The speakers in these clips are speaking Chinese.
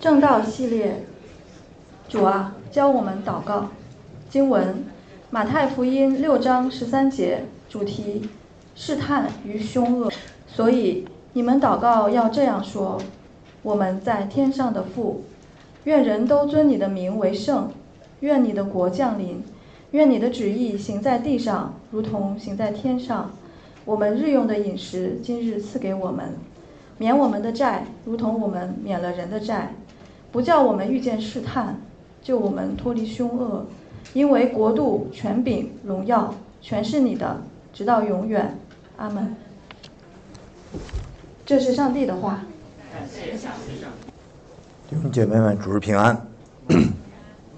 正道系列，主啊，教我们祷告。经文：马太福音六章十三节，主题：试探与凶恶。所以你们祷告要这样说：我们在天上的父，愿人都尊你的名为圣，愿你的国降临，愿你的旨意行在地上，如同行在天上。我们日用的饮食，今日赐给我们，免我们的债，如同我们免了人的债，不叫我们遇见试探，救我们脱离凶恶。因为国度、权柄、荣耀，全是你的，直到永远。阿门。这是上帝的话。弟兄姐妹们，主日平安。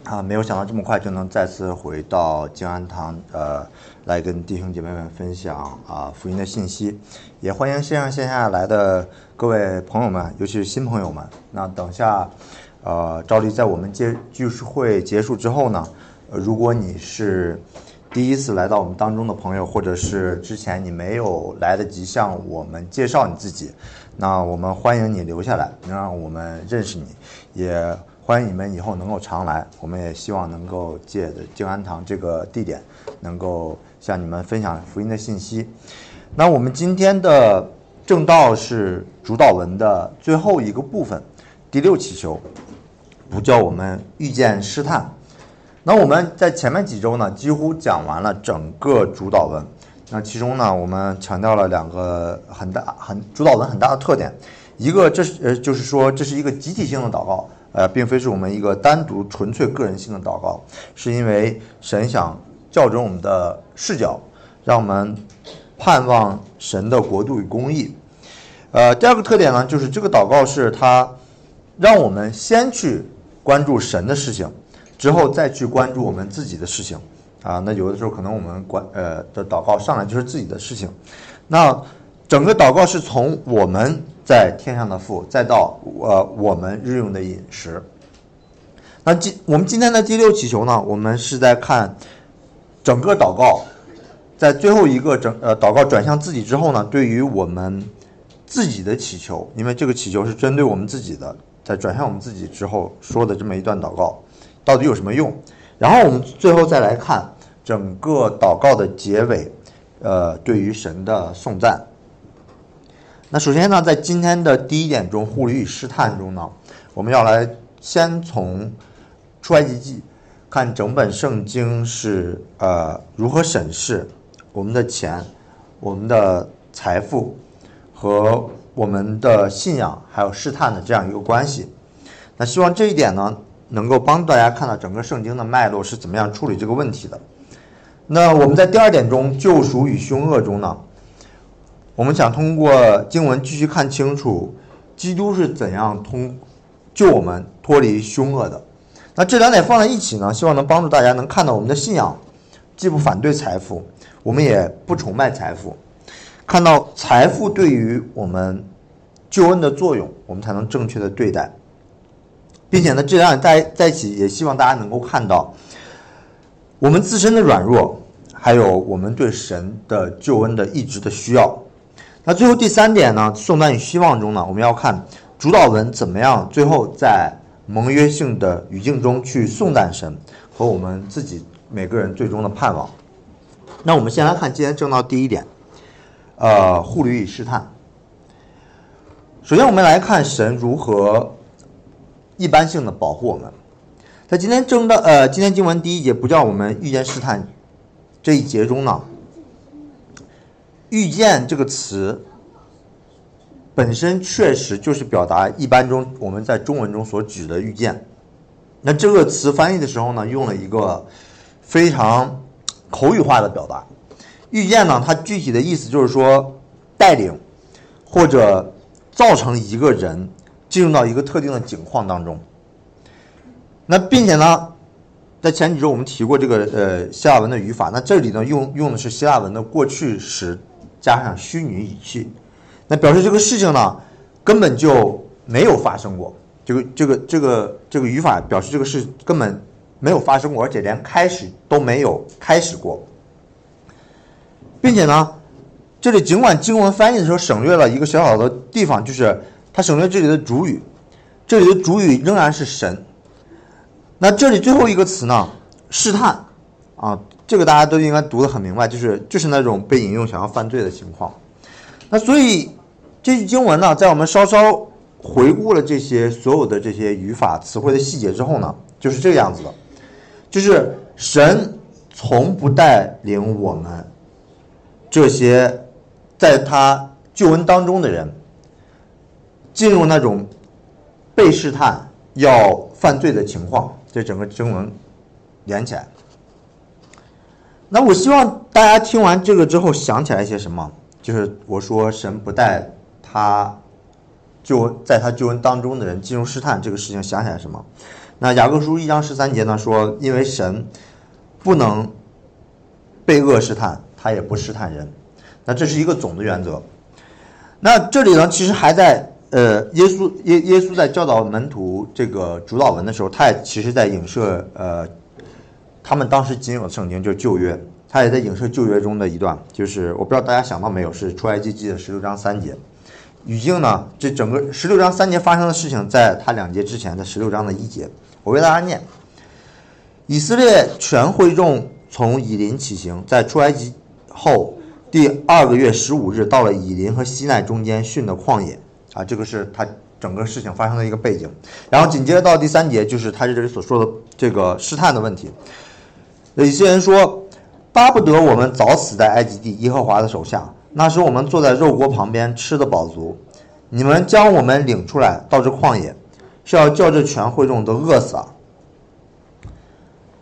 啊，没有想到这么快就能再次回到静安堂，呃，来跟弟兄姐妹们分享啊福音的信息。也欢迎线上线下来的各位朋友们，尤其是新朋友们。那等下，呃，照例在我们结聚会结束之后呢。如果你是第一次来到我们当中的朋友，或者是之前你没有来得及向我们介绍你自己，那我们欢迎你留下来，能让我们认识你，也欢迎你们以后能够常来。我们也希望能够借着静安堂这个地点，能够向你们分享福音的信息。那我们今天的正道是主导文的最后一个部分，第六祈求，不叫我们遇见试探。那我们在前面几周呢，几乎讲完了整个主导文。那其中呢，我们强调了两个很大、很主导文很大的特点。一个，这是呃，就是说这是一个集体性的祷告，呃，并非是我们一个单独纯粹个人性的祷告，是因为神想校准我们的视角，让我们盼望神的国度与公义。呃，第二个特点呢，就是这个祷告是它让我们先去关注神的事情。之后再去关注我们自己的事情，啊，那有的时候可能我们关呃的祷告上来就是自己的事情，那整个祷告是从我们在天上的父，再到呃我们日用的饮食。那今我们今天的第六祈求呢，我们是在看整个祷告，在最后一个整呃祷告转向自己之后呢，对于我们自己的祈求，因为这个祈求是针对我们自己的，在转向我们自己之后说的这么一段祷告。到底有什么用？然后我们最后再来看整个祷告的结尾，呃，对于神的颂赞。那首先呢，在今天的第一点中，护理与试探中呢，我们要来先从出埃及记看整本圣经是呃如何审视我们的钱、我们的财富和我们的信仰还有试探的这样一个关系。那希望这一点呢。能够帮大家看到整个圣经的脉络是怎么样处理这个问题的。那我们在第二点中，救赎与凶恶中呢，我们想通过经文继续看清楚，基督是怎样通救我们脱离凶恶的。那这两点放在一起呢，希望能帮助大家能看到我们的信仰既不反对财富，我们也不崇拜财富，看到财富对于我们救恩的作用，我们才能正确的对待。并且呢，这两点在在一起，也希望大家能够看到我们自身的软弱，还有我们对神的救恩的一直的需要。那最后第三点呢，颂赞与希望中呢，我们要看主导文怎么样，最后在盟约性的语境中去颂赞神和我们自己每个人最终的盼望。那我们先来看今天正道第一点，呃，护理与试探。首先，我们来看神如何。一般性的保护我们，在今天正道呃，今天经文第一节不叫我们遇见试探这一节中呢，遇见这个词本身确实就是表达一般中我们在中文中所指的遇见。那这个词翻译的时候呢，用了一个非常口语化的表达。遇见呢，它具体的意思就是说带领或者造成一个人。进入到一个特定的景况当中，那并且呢，在前几周我们提过这个呃希腊文的语法，那这里呢用用的是希腊文的过去时加上虚拟语气，那表示这个事情呢根本就没有发生过，这个这个这个这个语法表示这个事根本没有发生过，而且连开始都没有开始过，并且呢，这里尽管经文翻译的时候省略了一个小小的地方，就是。他省略这里的主语，这里的主语仍然是神。那这里最后一个词呢？试探啊，这个大家都应该读得很明白，就是就是那种被引用想要犯罪的情况。那所以这句经文呢，在我们稍稍回顾了这些所有的这些语法词汇的细节之后呢，就是这个样子的，就是神从不带领我们这些在他救恩当中的人进入那种被试探要犯罪的情况。这整个经文连起来，那我希望大家听完这个之后想起来一些什么？就是我说神不带他。就在他救恩当中的人进入试探这个事情，想起来什么？那雅各书一章十三节呢说，因为神不能被恶试探，他也不试探人。那这是一个总的原则。那这里呢，其实还在呃，耶稣耶耶稣在教导门徒这个主导文的时候，他也其实在影射呃，他们当时仅有的圣经就是旧约，他也在影射旧约中的一段，就是我不知道大家想到没有，是出埃及记的十六章三节。语境呢？这整个十六章三节发生的事情，在他两节之前的十六章的一节，我为大家念：以色列全会众从以林起行，在出埃及后第二个月十五日，到了以林和西奈中间训的旷野。啊，这个是他整个事情发生的一个背景。然后紧接着到第三节，就是他这里所说的这个试探的问题。有些人说：“巴不得我们早死在埃及地耶和华的手下。”那时我们坐在肉锅旁边吃的饱足，你们将我们领出来到这旷野，是要叫这全会众都饿死啊？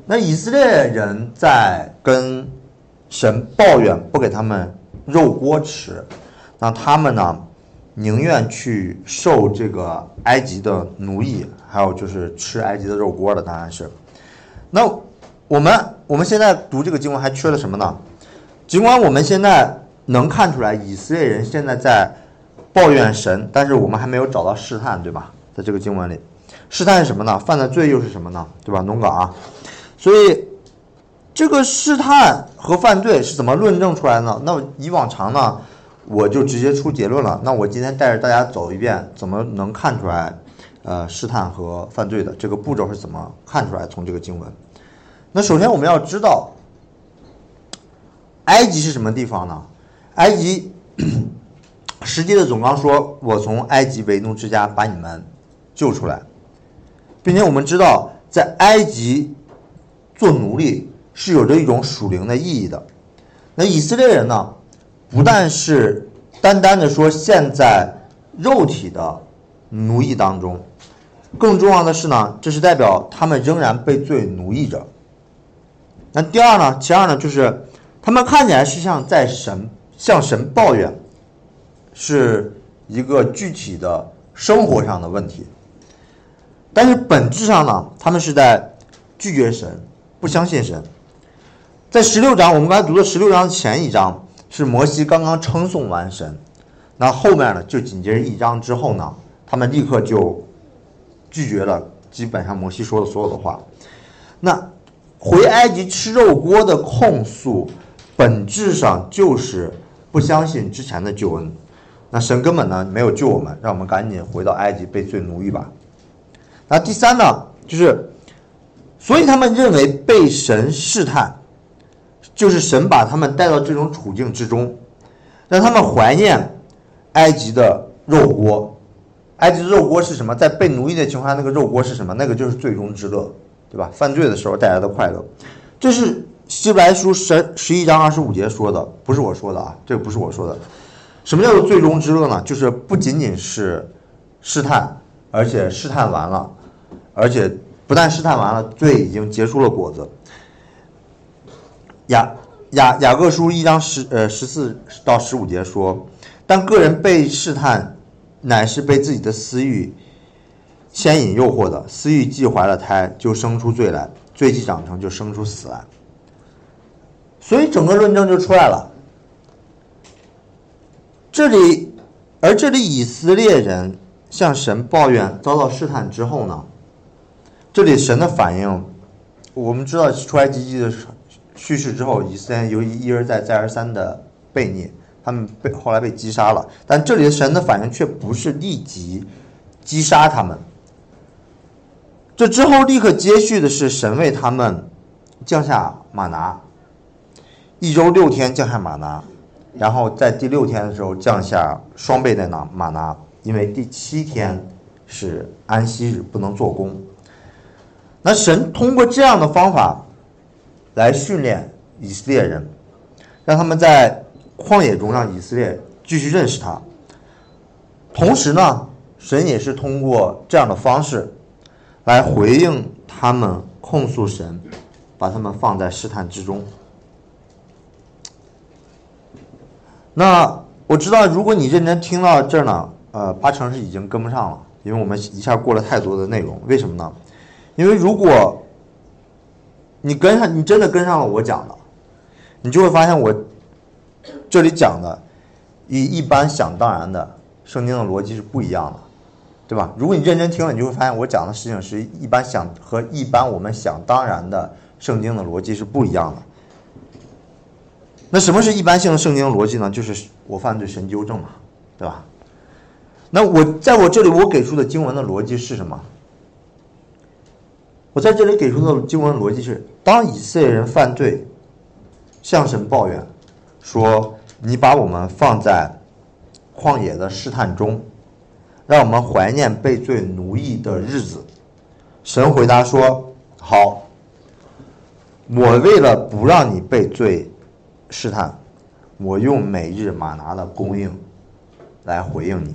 那以色列人在跟神抱怨不给他们肉锅吃，那他们呢宁愿去受这个埃及的奴役，还有就是吃埃及的肉锅的，当然是。那我们我们现在读这个经文还缺了什么呢？尽管我们现在。能看出来，以色列人现在在抱怨神，但是我们还没有找到试探，对吧？在这个经文里，试探是什么呢？犯的罪又是什么呢？对吧？农岗啊，所以这个试探和犯罪是怎么论证出来呢？那以往常呢，我就直接出结论了。那我今天带着大家走一遍，怎么能看出来，呃，试探和犯罪的这个步骤是怎么看出来？从这个经文，那首先我们要知道，埃及是什么地方呢？埃及，实际的总纲说：“我从埃及为奴之家把你们救出来，并且我们知道，在埃及做奴隶是有着一种属灵的意义的。那以色列人呢，不但是单单的说现在肉体的奴役当中，更重要的是呢，这是代表他们仍然被罪奴役着。那第二呢，其二呢，就是他们看起来是像在神。”向神抱怨，是一个具体的生活上的问题，但是本质上呢，他们是在拒绝神，不相信神。在十六章，我们刚才读的十六章前一章是摩西刚刚称颂完神，那后面呢，就紧接着一章之后呢，他们立刻就拒绝了基本上摩西说的所有的话。那回埃及吃肉锅的控诉，本质上就是。不相信之前的救恩，那神根本呢没有救我们，让我们赶紧回到埃及被罪奴役吧。那第三呢，就是，所以他们认为被神试探，就是神把他们带到这种处境之中，让他们怀念埃及的肉锅。埃及的肉锅是什么？在被奴役的情况下，那个肉锅是什么？那个就是最终之乐，对吧？犯罪的时候带来的快乐，这是。希伯来书十十一章二十五节说的，不是我说的啊，这个不是我说的。什么叫做最终之乐呢？就是不仅仅是试探，而且试探完了，而且不但试探完了，罪已经结出了果子。雅雅雅各书一章十呃十四到十五节说，当个人被试探，乃是被自己的私欲牵引诱惑的，私欲既怀了胎，就生出罪来，罪既长成，就生出死来。所以整个论证就出来了。这里，而这里以色列人向神抱怨遭到试探之后呢，这里神的反应，我们知道出埃及记的叙事之后，以色列由于一而再再而三的悖逆，他们被后来被击杀了。但这里的神的反应却不是立即击杀他们，这之后立刻接续的是神为他们降下马拿，一周六天降下马拿，然后在第六天的时候降下双倍的马马拿，因为第七天是安息日，不能做工。那神通过这样的方法来训练以色列人，让他们在旷野中让以色列继续认识他。同时呢，神也是通过这样的方式。来回应他们控诉神，把他们放在试探之中。那我知道，如果你认真听到这儿呢，呃，八成是已经跟不上了，因为我们一下过了太多的内容。为什么呢？因为如果你跟上，你真的跟上了我讲的，你就会发现我这里讲的与一般想当然的圣经的逻辑是不一样的。对吧？如果你认真听了，你就会发现我讲的事情是一般想和一般我们想当然的圣经的逻辑是不一样的。那什么是一般性的圣经逻辑呢？就是我犯罪神纠正嘛，对吧？那我在我这里我给出的经文的逻辑是什么？我在这里给出的经文逻辑是：当以色列人犯罪，向神抱怨，说你把我们放在旷野的试探中。让我们怀念被罪奴役的日子。神回答说：“好，我为了不让你被罪试探，我用每日玛拿的供应来回应你。”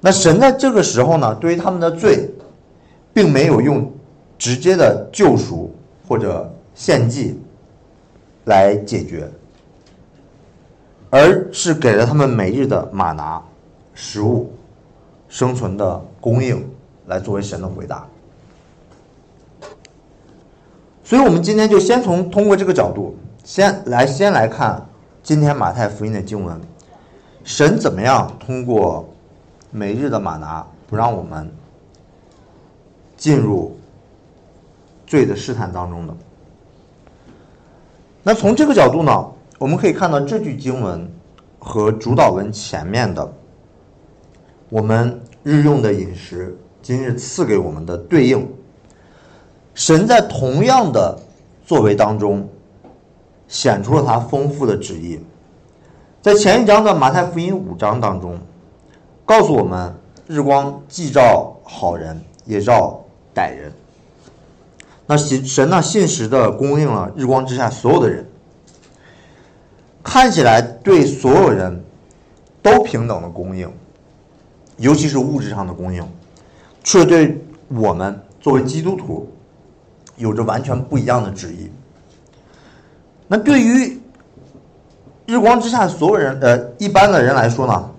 那神在这个时候呢，对于他们的罪，并没有用直接的救赎或者献祭来解决。而是给了他们每日的马拿食物生存的供应，来作为神的回答。所以，我们今天就先从通过这个角度，先来先来看今天马太福音的经文，神怎么样通过每日的马拿，不让我们进入罪的试探当中的。那从这个角度呢？我们可以看到这句经文和主导文前面的我们日用的饮食，今日赐给我们的对应。神在同样的作为当中显出了他丰富的旨意。在前一章的马太福音五章当中，告诉我们日光既照好人，也照歹人。那神神呢信实的供应了日光之下所有的人。看起来对所有人都平等的供应，尤其是物质上的供应，却对我们作为基督徒有着完全不一样的旨意。那对于日光之下所有人，呃，一般的人来说呢，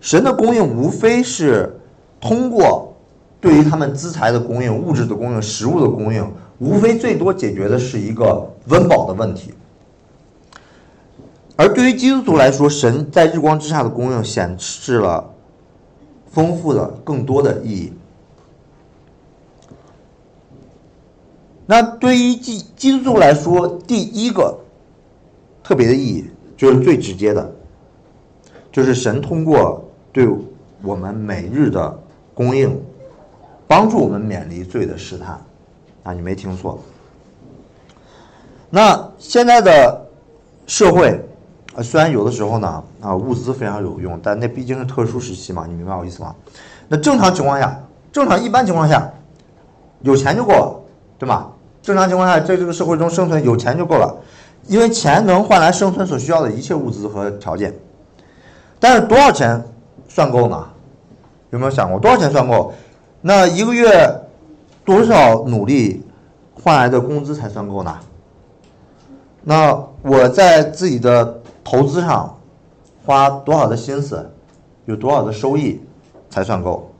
神的供应无非是通过对于他们资财的供应、物质的供应、食物的供应，无非最多解决的是一个温饱的问题。而对于基督徒来说，神在日光之下的供应显示了丰富的、更多的意义。那对于基基督徒来说，第一个特别的意义就是最直接的，就是神通过对我们每日的供应，帮助我们免离罪的试探。啊，你没听错。那现在的社会。虽然有的时候呢，啊，物资非常有用，但那毕竟是特殊时期嘛，你明白我意思吗？那正常情况下，正常一般情况下，有钱就够了，对吗？正常情况下，在这个社会中生存，有钱就够了，因为钱能换来生存所需要的一切物资和条件。但是多少钱算够呢？有没有想过多少钱算够？那一个月多少努力换来的工资才算够呢？那我在自己的。投资上花多少的心思，有多少的收益才算够？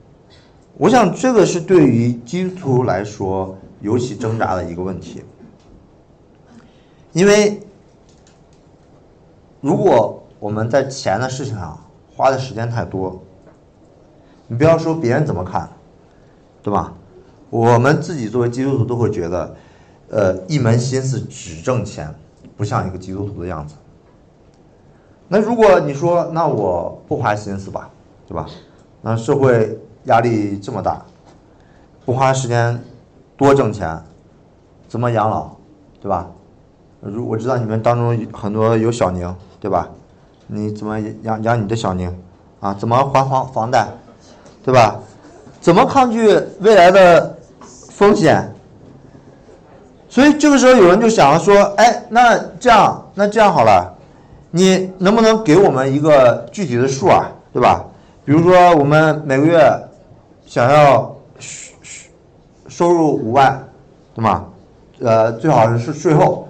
我想这个是对于基督徒来说尤其挣扎的一个问题。因为如果我们在钱的事情上花的时间太多，你不要说别人怎么看，对吧？我们自己作为基督徒都会觉得，呃，一门心思只挣钱，不像一个基督徒的样子。那如果你说那我不花心思吧，对吧？那社会压力这么大，不花时间多挣钱，怎么养老，对吧？如我知道你们当中很多有小宁，对吧？你怎么养养你的小宁啊？怎么还房房贷，对吧？怎么抗拒未来的风险？所以这个时候有人就想说，哎，那这样，那这样好了，你能不能给我们一个具体的数啊，对吧？比如说我们每个月想要收入五万，对吗？呃，最好是税后，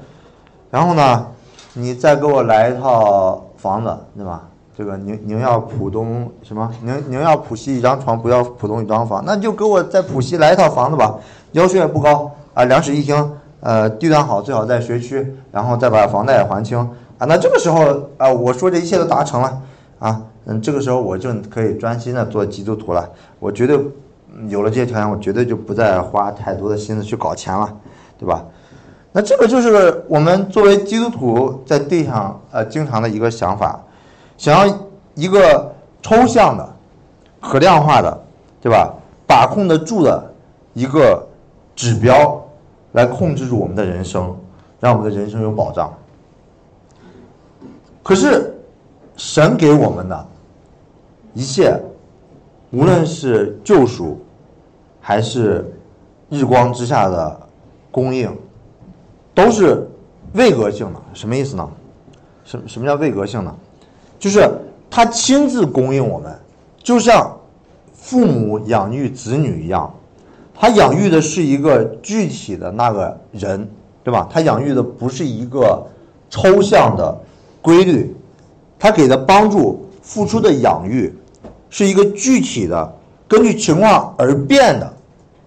然后呢，你再给我来一套房子，对吧？这个宁宁要浦东什么？宁宁要浦西一张床，不要浦东一张房，那就给我在浦西来一套房子吧，要求也不高啊，两室一厅。呃，地段好，最好在学区，然后再把房贷还清啊。那这个时候啊，我说这一切都达成了啊，嗯，这个时候我就可以专心的做基督徒了。我绝对有了这些条件，我绝对就不再花太多的心思去搞钱了，对吧？那这个就是我们作为基督徒在地上呃经常的一个想法，想要一个抽象的、可量化的，对吧？把控得住的一个指标。来控制住我们的人生，让我们的人生有保障。可是，神给我们的一切，无论是救赎，还是日光之下的供应，都是位格性的。什么意思呢？什什么叫位格性呢？就是他亲自供应我们，就像父母养育子女一样。他养育的是一个具体的那个人，对吧？他养育的不是一个抽象的规律，他给的帮助、付出的养育是一个具体的、根据情况而变的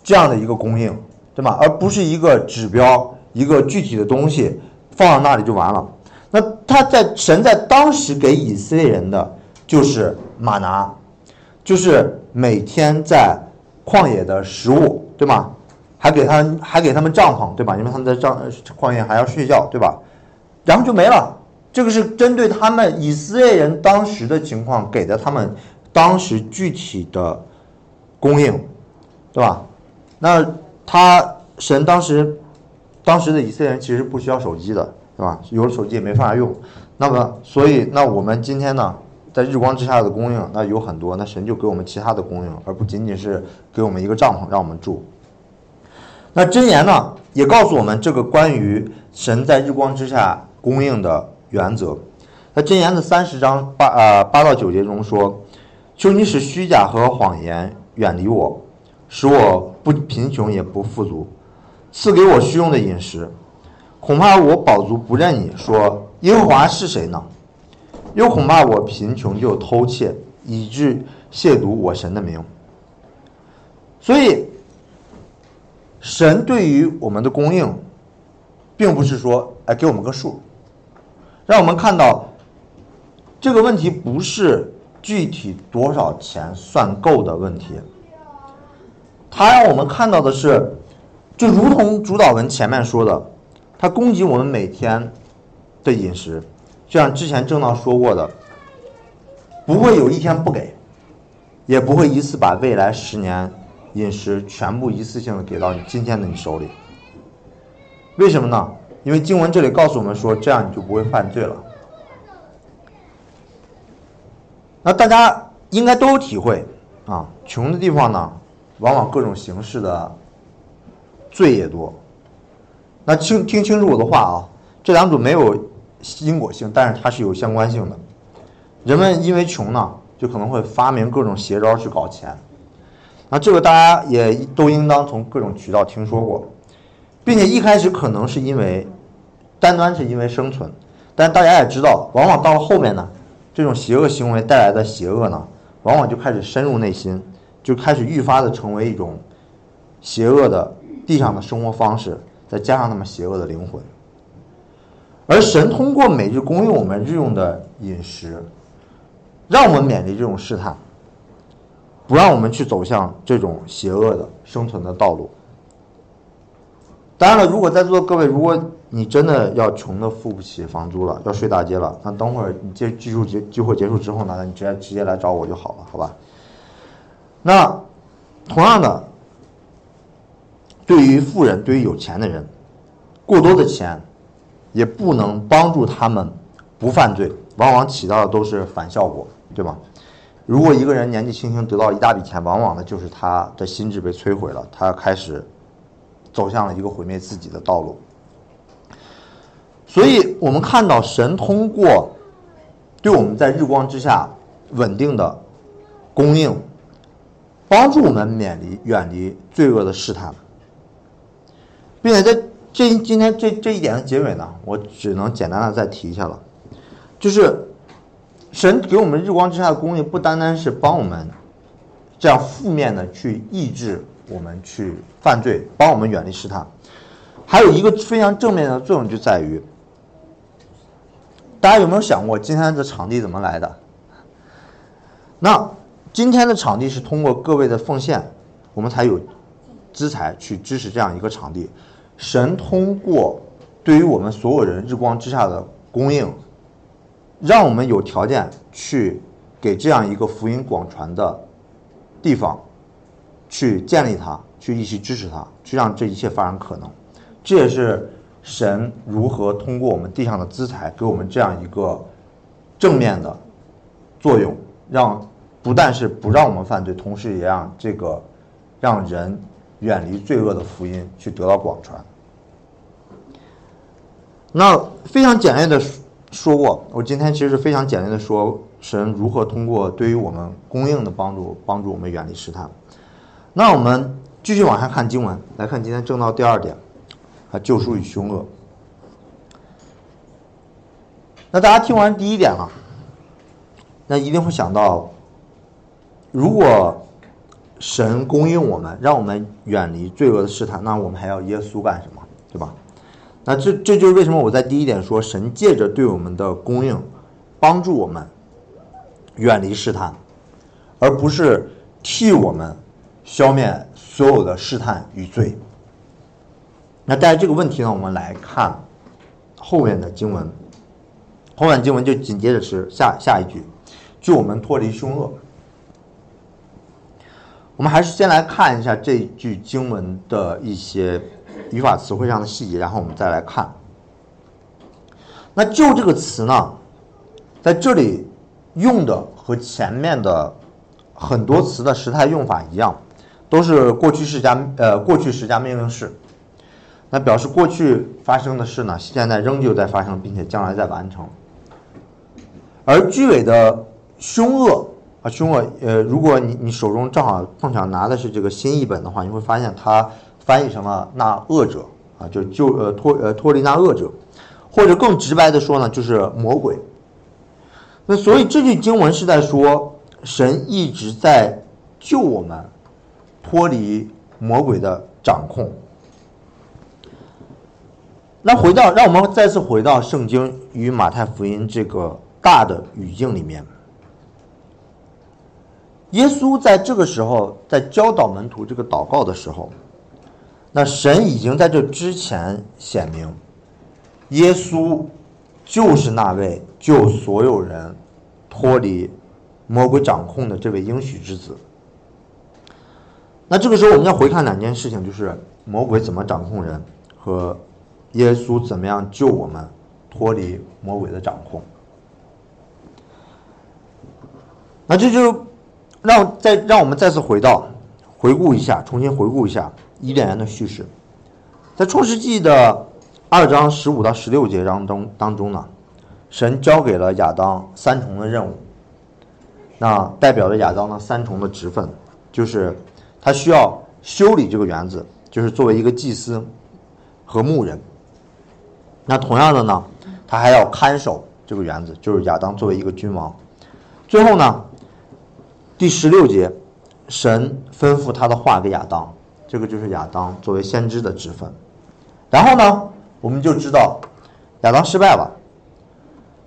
这样的一个供应，对吧？而不是一个指标、一个具体的东西放到那里就完了。那他在神在当时给以色列人的就是马拿，就是每天在旷野的食物。对吗？还给他还给他们帐篷，对吧？因为他们在帐旷野还要睡觉，对吧？然后就没了。这个是针对他们以色列人当时的情况给的他们当时具体的供应，对吧？那他神当时当时的以色列人其实不需要手机的，对吧？有了手机也没法用。那么所以那我们今天呢？在日光之下的供应，那有很多，那神就给我们其他的供应，而不仅仅是给我们一个帐篷让我们住。那箴言呢，也告诉我们这个关于神在日光之下供应的原则。在箴言的三十章八啊八到九节中说：“求你使虚假和谎言远离我，使我不贫穷也不富足，赐给我虚荣的饮食。恐怕我饱足不认你，说耶和华是谁呢？”又恐怕我贫穷就偷窃，以致亵渎我神的名。所以，神对于我们的供应，并不是说，哎，给我们个数，让我们看到这个问题不是具体多少钱算够的问题。他让我们看到的是，就如同主导文前面说的，他供给我们每天的饮食。就像之前正道说过的，不会有一天不给，也不会一次把未来十年饮食全部一次性的给到你今天的你手里。为什么呢？因为经文这里告诉我们说，这样你就不会犯罪了。那大家应该都有体会啊，穷的地方呢，往往各种形式的罪也多。那听听清楚我的话啊，这两种没有。因果性，但是它是有相关性的。人们因为穷呢，就可能会发明各种邪招去搞钱。那这个大家也都应当从各种渠道听说过，并且一开始可能是因为单单是因为生存，但大家也知道，往往到了后面呢，这种邪恶行为带来的邪恶呢，往往就开始深入内心，就开始愈发的成为一种邪恶的地上的生活方式，再加上他们邪恶的灵魂。而神通过每日供应我们日用的饮食，让我们免离这种试探，不让我们去走向这种邪恶的生存的道路。当然了，如果在座的各位，如果你真的要穷的付不起房租了，要睡大街了，那等会儿你这聚会结聚会结束之后呢，你直接直接来找我就好了，好吧？那同样的，对于富人，对于有钱的人，过多的钱也不能帮助他们不犯罪，往往起到的都是反效果，对吧？如果一个人年纪轻轻得到一大笔钱，往往呢就是他的心智被摧毁了，他开始走向了一个毁灭自己的道路。所以，我们看到神通过对我们在日光之下稳定的供应，帮助我们免离远离罪恶的试探，并且在这今天这这一点的结尾呢，我只能简单的再提一下了，就是神给我们日光之下的供应，不单单是帮我们这样负面的去抑制我们去犯罪，帮我们远离试探，还有一个非常正面的作用就在于。大家有没有想过今天的场地怎么来的？那今天的场地是通过各位的奉献，我们才有资财去支持这样一个场地。神通过对于我们所有人日光之下的供应，让我们有条件去给这样一个福音广传的地方去建立它，去一起支持它，去让这一切发生可能。这也是。神如何通过我们地上的资财给我们这样一个正面的作用，让不但是不让我们犯罪，同时也让这个让人远离罪恶的福音去得到广传。那非常简练的说过，我今天其实是非常简练的说神如何通过对于我们供应的帮助，帮助我们远离试探。那我们继续往下看经文，来看今天正道第二点。啊，救赎与凶恶。那大家听完第一点了，那一定会想到，如果神供应我们，让我们远离罪恶的试探，那我们还要耶稣干什么？对吧？那这这就是为什么我在第一点说，神借着对我们的供应，帮助我们远离试探，而不是替我们消灭所有的试探与罪。那带着这个问题呢，我们来看后面的经文。后面经文就紧接着是下下一句，救我们脱离凶恶。我们还是先来看一下这句经文的一些语法词汇上的细节，然后我们再来看。那“救”这个词呢，在这里用的和前面的很多词的时态用法一样，都是过去式加呃过去时加命令式。那表示过去发生的事呢，现在仍旧在发生，并且将来在完成。而句尾的凶恶啊，凶恶，呃，如果你你手中正好碰巧拿的是这个新译本的话，你会发现它翻译成了那恶者啊，就就呃脱呃脱离那恶者，或者更直白的说呢，就是魔鬼。那所以这句经文是在说，神一直在救我们脱离魔鬼的掌控。那回到，让我们再次回到圣经与马太福音这个大的语境里面。耶稣在这个时候在教导门徒这个祷告的时候，那神已经在这之前显明，耶稣就是那位救所有人脱离魔鬼掌控的这位应许之子。那这个时候我们要回看两件事情，就是魔鬼怎么掌控人和。耶稣怎么样救我们脱离魔鬼的掌控？那这就让再让我们再次回到回顾一下，重新回顾一下伊甸园的叙事。在创世纪的二章十五到十六节当中当中呢，神交给了亚当三重的任务，那代表着亚当的三重的职分，就是他需要修理这个园子，就是作为一个祭司和牧人。那同样的呢，他还要看守这个园子，就是亚当作为一个君王。最后呢，第十六节，神吩咐他的话给亚当，这个就是亚当作为先知的职分。然后呢，我们就知道亚当失败了。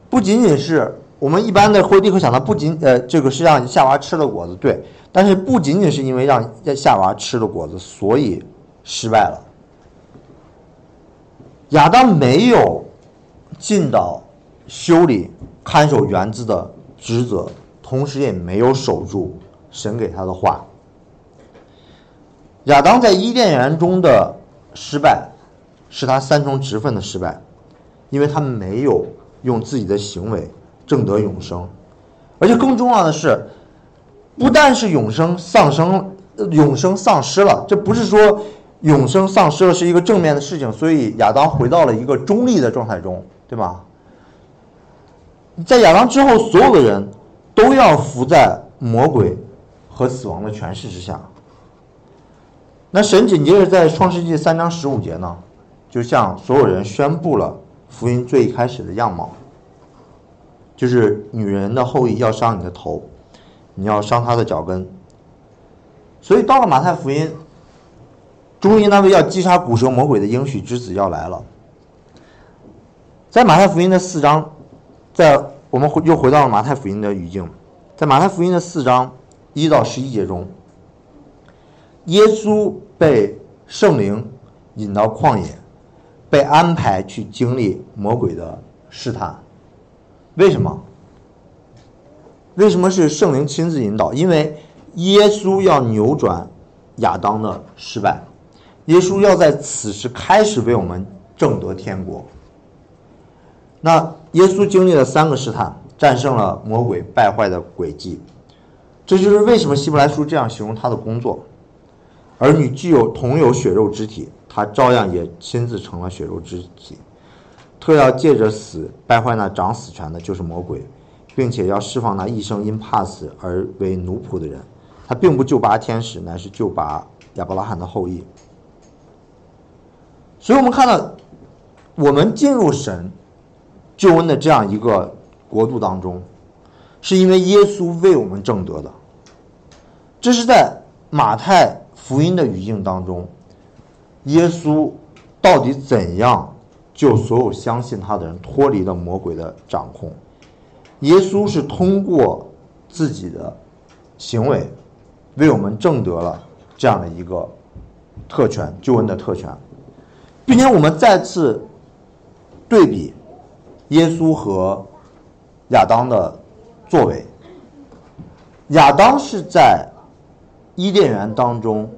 不仅仅是我们一般的会立刻想到，不仅呃这个是让夏娃吃了果子，对，但是不仅仅是因为让夏娃吃了果子，所以失败了。亚当没有尽到修理、看守园子的职责，同时也没有守住神给他的话。亚当在伊甸园中的失败，是他三重职分的失败，因为他没有用自己的行为挣得永生，而且更重要的是，不但是永生丧生，永生丧失了，这不是说永生丧失了是一个正面的事情，所以亚当回到了一个中立的状态中，对吧？在亚当之后，所有的人都要服在魔鬼和死亡的权势之下。那神紧接着在创世纪三章十五节呢，就向所有人宣布了福音最开始的样貌，就是女人的后裔要伤你的头，你要伤她的脚跟。所以到了马太福音，终于那位要击杀古蛇魔鬼的应许之子要来了。在马太福音的四章。在我们回又回到了马太福音的语境，在马太福音的四章一到十一节中，耶稣被圣灵引到旷野，被安排去经历魔鬼的试探。为什么？为什么是圣灵亲自引导？因为耶稣要扭转亚当的失败，耶稣要在此时开始为我们挣得天国。那耶稣经历了三个试探，战胜了魔鬼败坏的诡计，这就是为什么希伯来书这样形容他的工作：儿女具有同有血肉之体，他照样也亲自成了血肉之体，特要借着死败坏那掌死权的，就是魔鬼，并且要释放那一生因怕死而为奴仆的人。他并不救拔天使，乃是救拔亚伯拉罕的后裔。所以我们看到，我们进入神。救恩的这样一个国度当中，是因为耶稣为我们挣得的。这是在马太福音的语境当中，耶稣到底怎样救所有相信他的人脱离了魔鬼的掌控？耶稣是通过自己的行为为我们挣得了这样的一个特权，救恩的特权，并且我们再次对比。耶稣和亚当的作为，亚当是在伊甸园当中，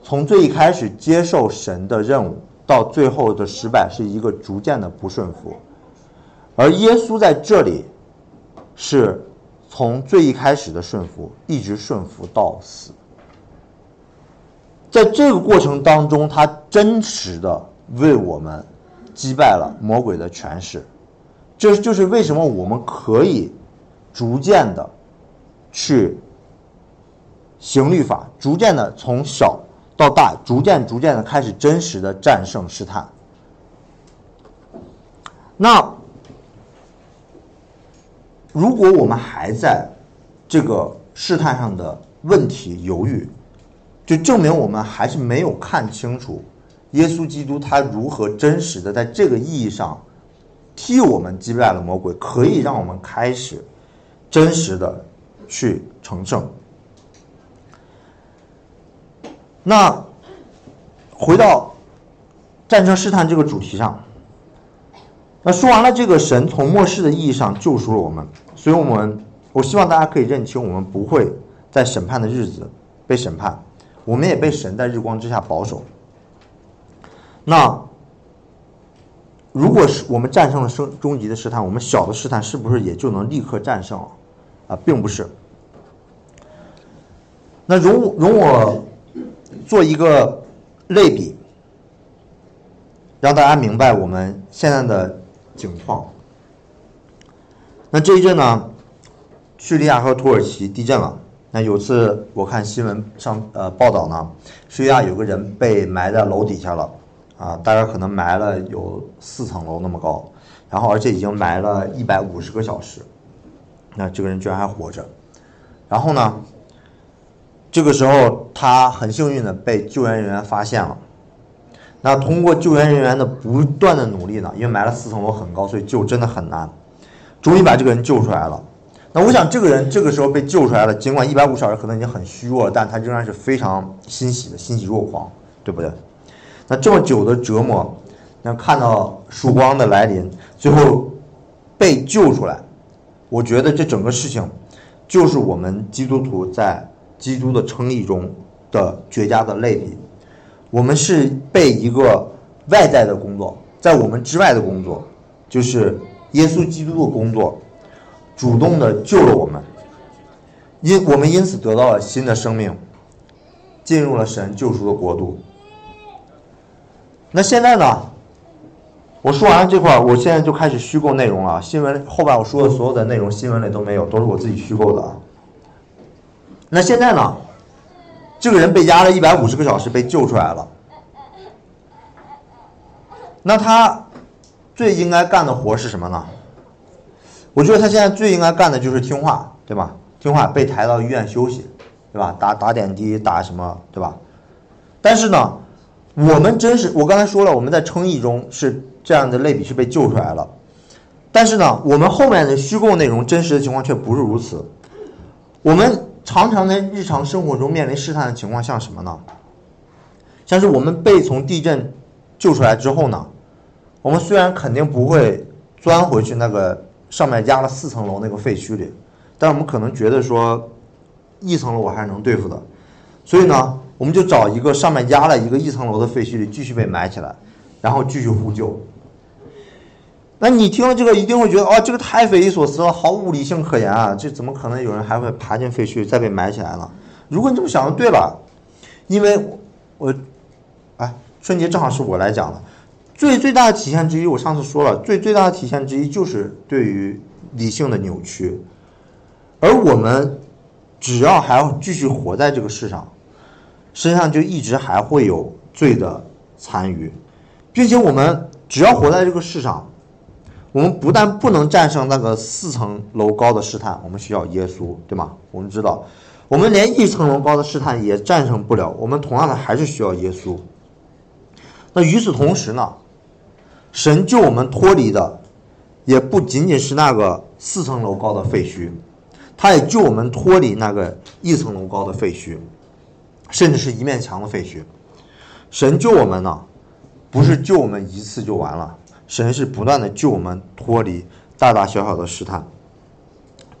从最一开始接受神的任务，到最后的失败，是一个逐渐的不顺服；而耶稣在这里，是从最一开始的顺服，一直顺服到死。在这个过程当中，他真实的为我们击败了魔鬼的权势。这就是为什么我们可以逐渐的去行律法，逐渐的从小到大，逐渐逐渐的开始真实的战胜试探。那如果我们还在这个试探上的问题犹豫，就证明我们还是没有看清楚耶稣基督他如何真实的在这个意义上。替我们击败了魔鬼，可以让我们开始真实的去成圣。那回到战争试探这个主题上，那说完了这个神从末世的意义上救赎了我们，所以我们我希望大家可以认清，我们不会在审判的日子被审判，我们也被神在日光之下保守。那。如果是我们战胜了生终极的试探，我们小的试探是不是也就能立刻战胜？啊，并不是。那容容我做一个类比，让大家明白我们现在的境况。那这一阵呢，叙利亚和土耳其地震了。那有次我看新闻上呃报道呢，叙利亚有个人被埋在楼底下了。啊，大概可能埋了有四层楼那么高，然后而且已经埋了一百五十个小时，那这个人居然还活着。然后呢，这个时候他很幸运的被救援人员发现了。那通过救援人员的不断的努力呢，因为埋了四层楼很高，所以救真的很难，终于把这个人救出来了。那我想这个人这个时候被救出来了，尽管一百五十小时可能已经很虚弱，但他仍然是非常欣喜的，欣喜若狂，对不对？那这么久的折磨，那看到曙光的来临，最后被救出来，我觉得这整个事情，就是我们基督徒在基督的称义中的绝佳的类比。我们是被一个外在的工作，在我们之外的工作，就是耶稣基督的工作，主动的救了我们，因我们因此得到了新的生命，进入了神救赎的国度。那现在呢？我说完了这块儿，我现在就开始虚构内容了。新闻后边我说的所有的内容，新闻里都没有，都是我自己虚构的啊。那现在呢？这个人被压了一百五十个小时，被救出来了。那他最应该干的活是什么呢？我觉得他现在最应该干的就是听话，对吧？听话，被抬到医院休息，对吧？打打点滴，打什么，对吧？但是呢，我们真是，我刚才说了，我们在称义中是这样的类比是被救出来了。但是呢，我们后面的虚构内容真实的情况却不是如此。我们。常常在日常生活中面临试探的情况，像什么呢？像是我们被从地震救出来之后呢，我们虽然肯定不会钻回去那个上面压了四层楼那个废墟里，但我们可能觉得说一层楼我还是能对付的，所以呢，我们就找一个上面压了一个一层楼的废墟里继续被埋起来，然后继续呼救。那你听了这个一定会觉得哦，这个太匪夷所思了，毫无理性可言啊！这怎么可能有人还会爬进废墟再被埋起来呢？如果你这么想就对了，因为我，哎，春节正好是我来讲的，最最大的体现之一，我上次说了，最最大的体现之一就是对于理性的扭曲，而我们只要还要继续活在这个世上，身上就一直还会有罪的残余，并且我们只要活在这个世上。我们不但不能战胜那个四层楼高的试探，我们需要耶稣，对吗？我们知道，我们连一层楼高的试探也战胜不了，我们同样的还是需要耶稣。那与此同时呢，神救我们脱离的，也不仅仅是那个四层楼高的废墟，他也救我们脱离那个一层楼高的废墟，甚至是一面墙的废墟。神救我们呢，不是救我们一次就完了。神是不断的救我们脱离大大小小的试探，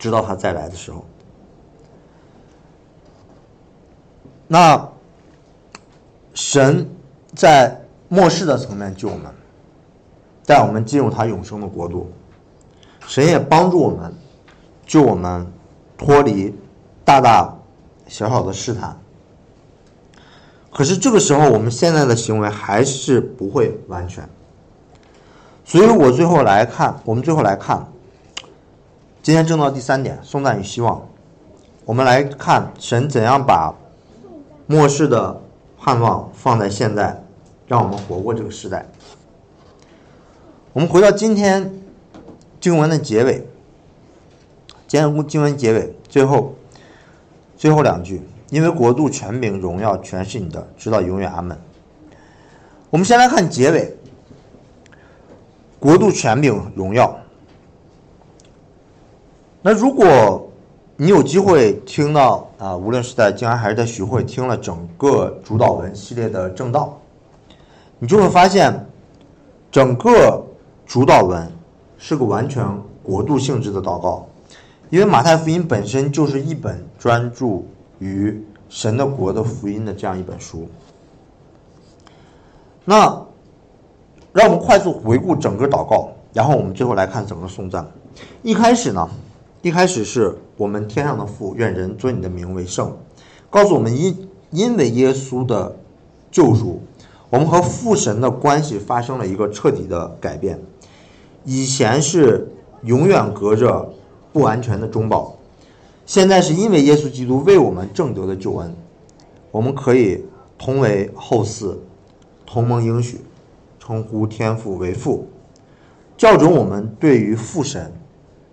直到他再来的时候。那神在末世的层面救我们，带我们进入他永生的国度。神也帮助我们，救我们脱离大大小小的试探。可是这个时候，我们现在的行为还是不会完全。所以我最后来看，我们最后来看，今天正到第三点，颂赞与希望。我们来看神怎样把末世的盼望放在现在，让我们活过这个时代。我们回到今天经文的结尾，今天经文结尾最后最后两句，因为国度、权柄、荣耀全是你的，直到永远，阿门。我们先来看结尾。国度权柄荣耀。那如果你有机会听到啊，无论是在静安还是在徐汇，听了整个主导文系列的正道，你就会发现，整个主导文是个完全国度性质的祷告，因为马太福音本身就是一本专注于神的国的福音的这样一本书。那。让我们快速回顾整个祷告，然后我们最后来看整个颂赞。一开始呢，一开始是我们天上的父，愿人尊你的名为圣，告诉我们因因为耶稣的救赎，我们和父神的关系发生了一个彻底的改变。以前是永远隔着不完全的中保，现在是因为耶稣基督为我们挣得的救恩，我们可以同为后嗣，同盟应许。称呼天父为父，校准我们对于父神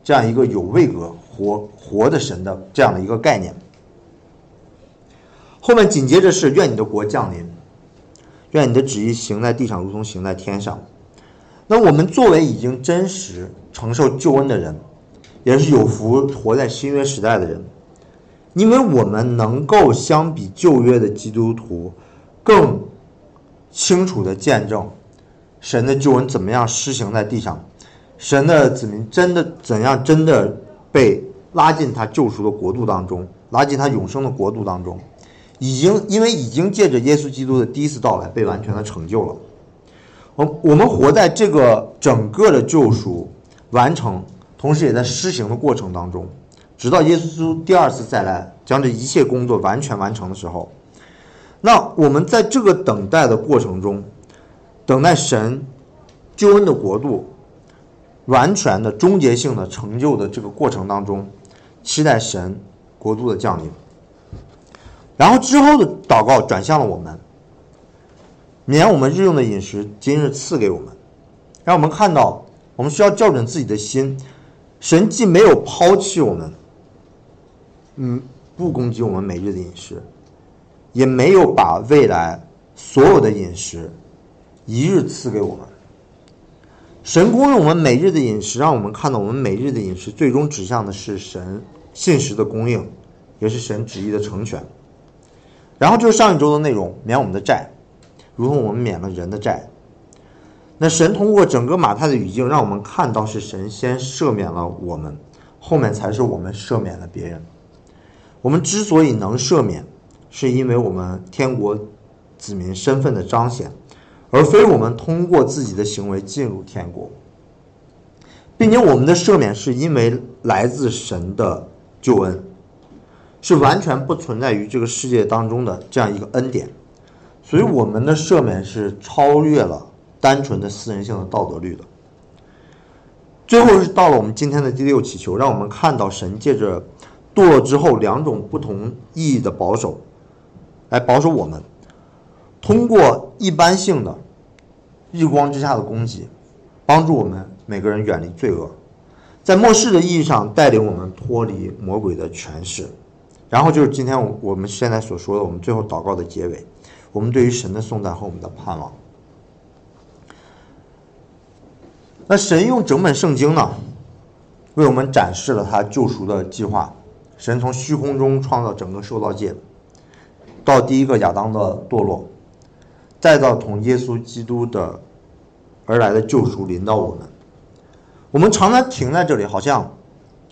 这样一个有位格、活活的神的这样的一个概念。后面紧接着是愿你的国降临，愿你的旨意行在地上，如同行在天上。那我们作为已经真实承受救恩的人，也是有福活在新约时代的人，因为我们能够相比旧约的基督徒更清楚的见证。神的救恩怎么样施行在地上？神的子民真的怎样真的被拉进他救赎的国度当中，拉进他永生的国度当中？已经因为已经借着耶稣基督的第一次到来被完全的成就了。我我们活在这个整个的救赎完成，同时也在施行的过程当中，直到耶稣第二次再来将这一切工作完全完成的时候，那我们在这个等待的过程中，等待神救恩的国度完全的终结性的成就的这个过程当中，期待神国度的降临。然后之后的祷告转向了我们。免我们日用的饮食，今日赐给我们，让我们看到我们需要校准自己的心。神既没有抛弃我们，嗯，不攻击我们每日的饮食，也没有把未来所有的饮食一日赐给我们。神供应我们每日的饮食，让我们看到我们每日的饮食最终指向的是神信实的供应，也是神旨意的成全。然后就是上一周的内容，免我们的债。如同我们免了人的债，那神通过整个马太的语境，让我们看到是神先赦免了我们，后面才是我们赦免了别人。我们之所以能赦免，是因为我们天国子民身份的彰显，而非我们通过自己的行为进入天国，并且我们的赦免是因为来自神的救恩，是完全不存在于这个世界当中的这样一个恩典。所以我们的赦免是超越了单纯的私人性的道德律的。最后是到了我们今天的第六祈求，让我们看到神借着堕落之后两种不同意义的保守，来保守我们，通过一般性的日光之下的攻击，帮助我们每个人远离罪恶，在末世的意义上带领我们脱离魔鬼的权势。然后就是今天我我们现在所说的，我们最后祷告的结尾。我们对于神的颂赞和我们的盼望。那神用整本圣经呢，为我们展示了他救赎的计划。神从虚空中创造整个受造界，到第一个亚当的堕落，再到从耶稣基督的而来的救赎临到我们。我们常常停在这里，好像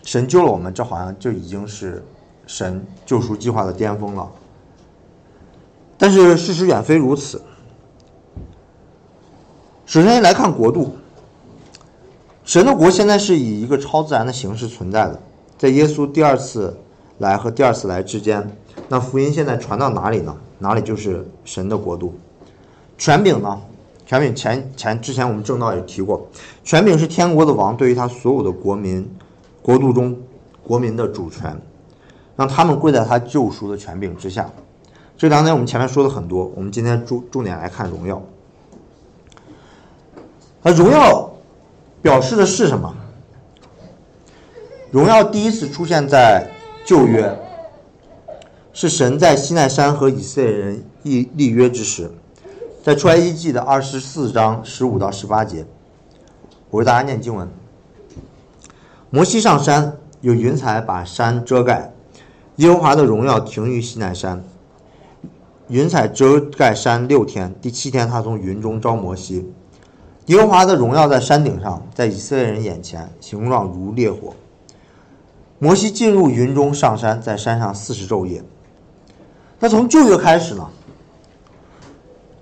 神救了我们，这好像就已经是神救赎计划的巅峰了。但是事实远非如此。首先来看国度，神的国现在是以一个超自然的形式存在的，在耶稣第二次来和第二次来之间，那福音现在传到哪里呢？哪里就是神的国度。权柄呢？权柄前前之前我们正道也提过，权柄是天国的王对于他所有的国民国度中国民的主权，让他们跪在他救赎的权柄之下。这两点我们前面说的很多，我们今天重重点来看荣耀。啊荣耀表示的是什么？荣耀第一次出现在旧约，是神在西奈山和以色列人立立约之时，在出埃及记的二十四章十五到十八节，我为大家念经文。摩西上山，有云彩把山遮盖，耶和华的荣耀停于西奈山。云彩遮盖山六天，第七天他从云中招摩西。耶和华的荣耀在山顶上，在以色列人眼前形状如烈火。摩西进入云中上山，在山上四十昼夜。那从旧约开始呢？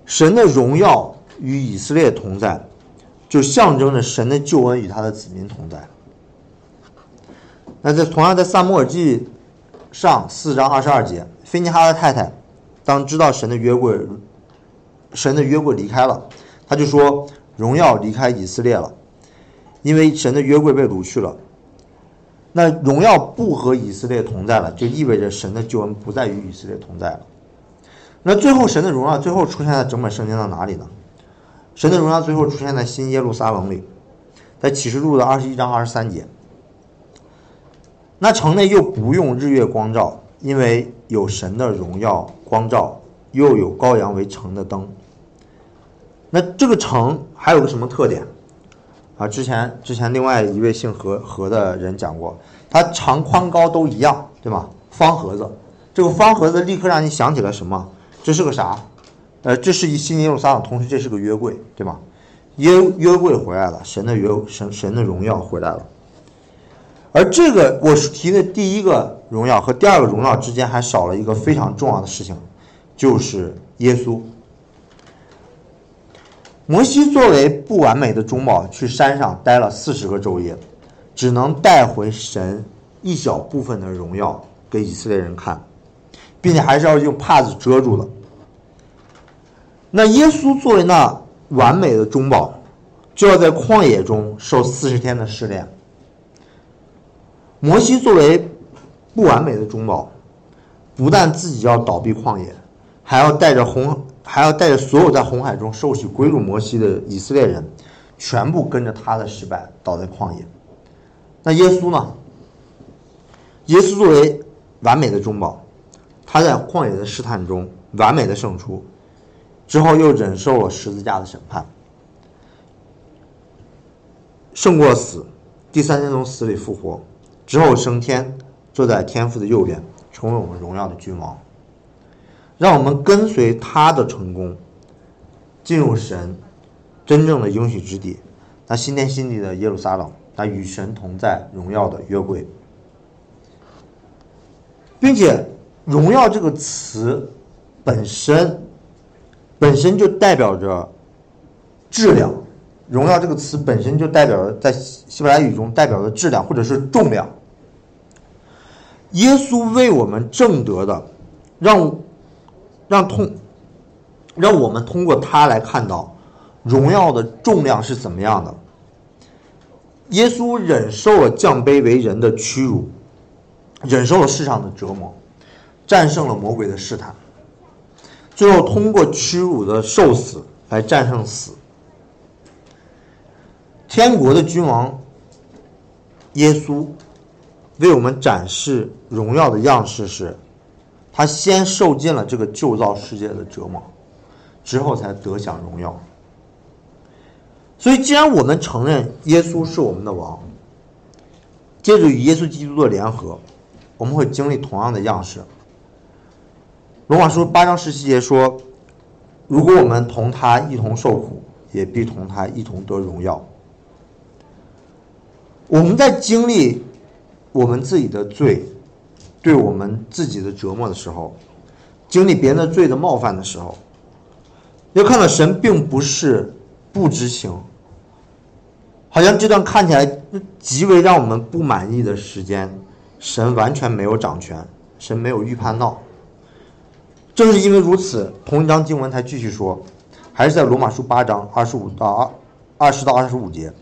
神的荣耀与以色列同在，就象征着神的救恩与他的子民同在。那在同样在撒母耳记上四章二十二节，菲尼哈的太太。当知道神的约柜，神的约柜离开了，他就说荣耀离开以色列了，因为神的约柜被掳去了。那荣耀不和以色列同在了，就意味着神的救恩不再与以色列同在了。那最后神的荣耀最后出现在整本圣经的哪里呢？神的荣耀最后出现在新耶路撒冷里，在启示录的二十一章二十三节。那城内又不用日月光照。因为有神的荣耀光照，又有羔羊为城的灯。那这个城还有个什么特点？啊，之前之前另外一位姓何何的人讲过，它长宽高都一样，对吗？方盒子，这个方盒子立刻让你想起了什么？这是个啥？呃，这是一新耶路撒冷，同时这是个约柜，对吗？约约柜回来了，神的约神神的荣耀回来了。而这个我提的第一个荣耀和第二个荣耀之间还少了一个非常重要的事情，就是耶稣。摩西作为不完美的中保，去山上待了四十个昼夜，只能带回神一小部分的荣耀给以色列人看，并且还是要用帕子遮住的。那耶稣作为那完美的中保，就要在旷野中受四十天的试炼。摩西作为不完美的中保，不但自己要倒闭旷野，还要带着红，还要带着所有在红海中受洗归入摩西的以色列人，全部跟着他的失败倒在旷野。那耶稣呢？耶稣作为完美的中保，他在旷野的试探中完美的胜出，之后又忍受了十字架的审判，胜过死，第三天从死里复活。之后升天，坐在天父的右边，成为我们荣耀的君王。让我们跟随他的成功，进入神真正的应许之地，那新天新地的耶路撒冷，那与神同在荣耀的约柜，并且“荣耀”这个词本身本身就代表着质量，“荣耀”这个词本身就代表着在希伯来语中代表着质量或者是重量。耶稣为我们挣得的，让让通，让我们通过他来看到荣耀的重量是怎么样的。耶稣忍受了降卑为人的屈辱，忍受了世上的折磨，战胜了魔鬼的试探，最后通过屈辱的受死来战胜死。天国的君王耶稣。为我们展示荣耀的样式是，他先受尽了这个旧造世界的折磨，之后才得享荣耀。所以，既然我们承认耶稣是我们的王，借助与耶稣基督的联合，我们会经历同样的样式。罗马书八章十七节说：“如果我们同他一同受苦，也必同他一同得荣耀。”我们在经历。我们自己的罪，对我们自己的折磨的时候，经历别人的罪的冒犯的时候，要看到神并不是不知情，好像这段看起来极为让我们不满意的时间，神完全没有掌权，神没有预判到。正是因为如此，同一章经文才继续说，还是在罗马书八章二十五到二二十到二十五节。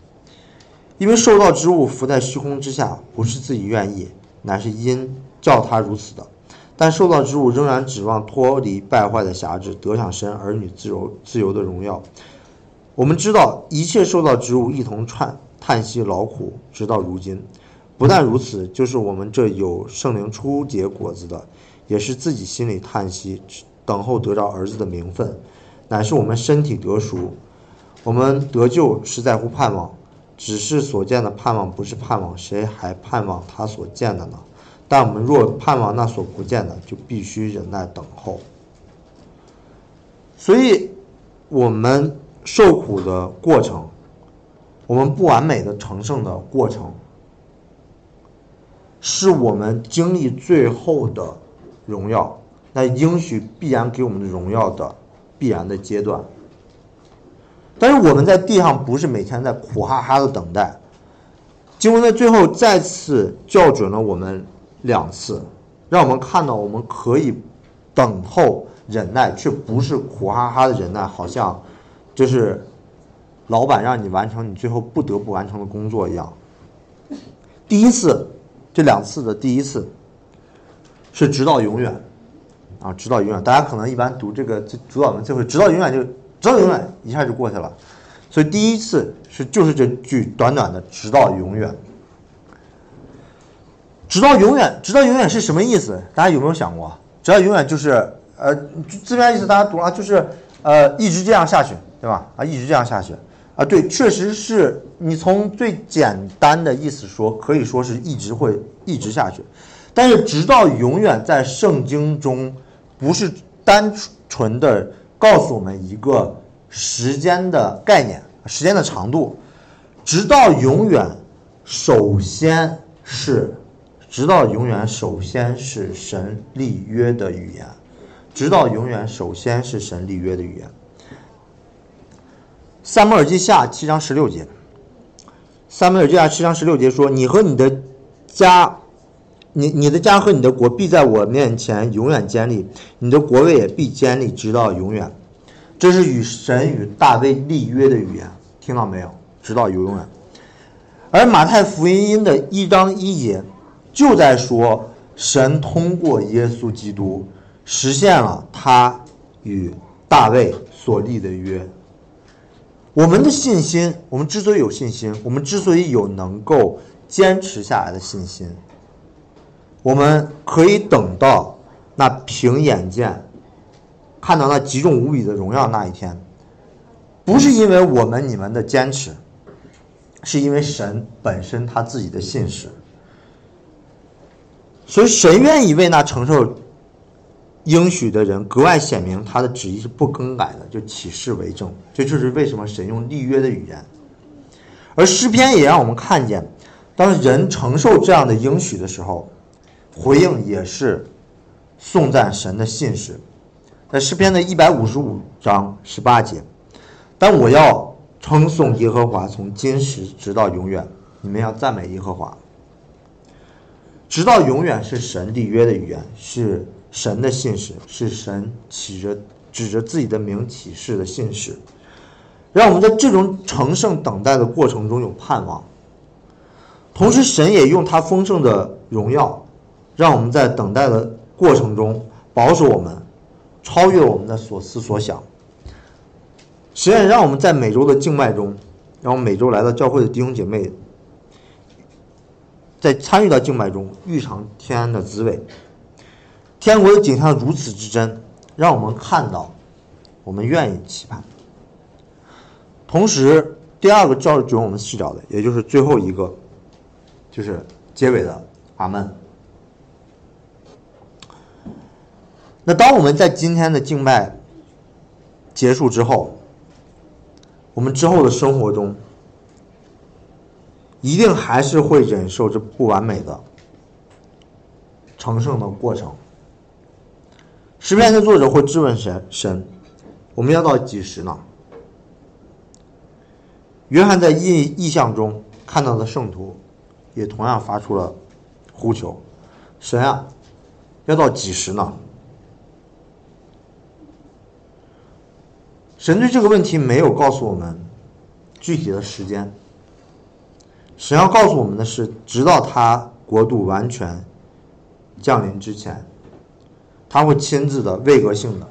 因为受造之物浮在虚空之下，不是自己愿意，乃是因叫他如此的。但受造之物仍然指望脱离败坏的辖制，得享神儿女自由自由的荣耀。我们知道一切受造之物一同叹叹息劳苦，直到如今。不但如此，就是我们这有圣灵初结果子的，也是自己心里叹息，等候得着儿子的名分，乃是我们身体得赎。我们得救是在乎盼望。只是所见的盼望不是盼望，谁还盼望他所见的呢？但我们若盼望那所不见的，就必须忍耐等候。所以，我们受苦的过程，我们不完美的成圣的过程，是我们经历最后的荣耀，那应许必然给我们的荣耀的必然的阶段。但是我们在地上不是每天在苦哈哈的等待，经文在最后再次校准了我们两次，让我们看到我们可以等候忍耐，却不是苦哈哈的忍耐，好像就是老板让你完成你最后不得不完成的工作一样。第一次，这两次的第一次是直到永远啊，直到永远。大家可能一般读这个主导文最后直到永远就。直到永远一下就过去了，所以第一次是就是这句短短的“直到永远”。直到永远，直到永远是什么意思？大家有没有想过？直到永远就是呃字面意思，大家读了就是呃一直这样下去，对吧？啊，一直这样下去啊，对，确实是你从最简单的意思说，可以说是一直会一直下去。但是直到永远在圣经中不是单纯的。告诉我们一个时间的概念，时间的长度，直到永远，首先是，直到永远，首先是神立约的语言，直到永远，首先是神立约的语言。撒母耳记下七章十六节，撒母耳记下七章十六节说：“你和你的家，你你的家和你的国必在我面前永远坚立，你的国位也必坚立，直到永远。”这是与神与大卫立约的语言，听到没有？直到永远。而马太福音的一章一节就在说，神通过耶稣基督实现了他与大卫所立的约。我们的信心，我们之所以有信心，我们之所以有能够坚持下来的信心，我们可以等到那凭眼见看到那极重无比的荣耀那一天，不是因为我们你们的坚持。是因为神本身他自己的信实，所以神愿意为那承受应许的人格外显明他的旨意是不更改的，就起誓为证。这就是为什么神用立约的语言。而诗篇也让我们看见，当人承受这样的应许的时候，回应也是颂赞神的信使。在诗篇的一百五十五章十八节，但我要。称颂耶和华，从今时直到永远。你们要赞美耶和华，直到永远是神立约的语言，是神的信使，是神起着指着自己的名启示的信使，让我们在这种乘胜等待的过程中有盼望。同时，神也用他丰盛的荣耀，让我们在等待的过程中保守我们，超越我们的所思所想。实验让我们在每周的敬拜中，让我们每周来到教会的弟兄姐妹，在参与到敬拜中，欲尝天安的滋味。天国的景象如此之真，让我们看到，我们愿意期盼。同时，第二个照准我们视角的，也就是最后一个，就是结尾的阿门。那当我们在今天的敬拜结束之后，我们之后的生活中，一定还是会忍受这不完美的成圣的过程。诗篇的作者会质问神：神，我们要到几时呢？约翰在意意象中看到的圣徒，也同样发出了呼求：神啊，要到几时呢？神对这个问题没有告诉我们具体的时间。神要告诉我们的是，直到他国度完全降临之前，他会亲自的、位格性的，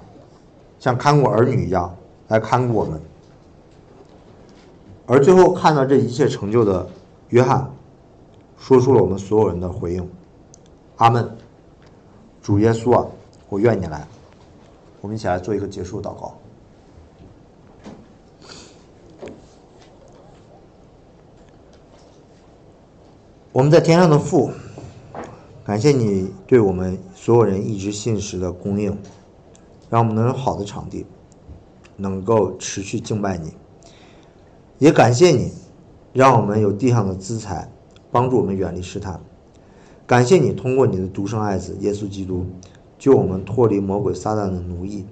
像看顾儿女一样来看顾我们。而最后看到这一切成就的约翰，说出了我们所有人的回应：“阿门。”主耶稣啊，我愿你来。我们一起来做一个结束祷告。我们在天上的父，感谢你对我们所有人一直信实的供应，让我们能有好的场地，能够持续敬拜你。也感谢你，让我们有地上的资财，帮助我们远离试探。感谢你通过你的独生爱子耶稣基督，救我们脱离魔鬼撒旦的奴役，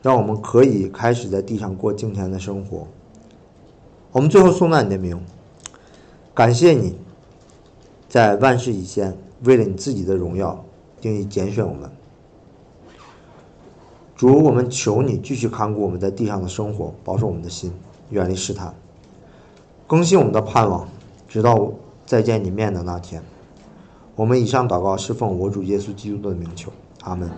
让我们可以开始在地上过敬虔的生活。我们最后颂赞你的名，感谢你。在万事以先，为了你自己的荣耀，定义拣选我们。主，我们求你继续看顾我们在地上的生活，保守我们的心，远离试探，更新我们的盼望，直到再见你面的那天。我们以上祷告是奉我主耶稣基督的名求，阿门。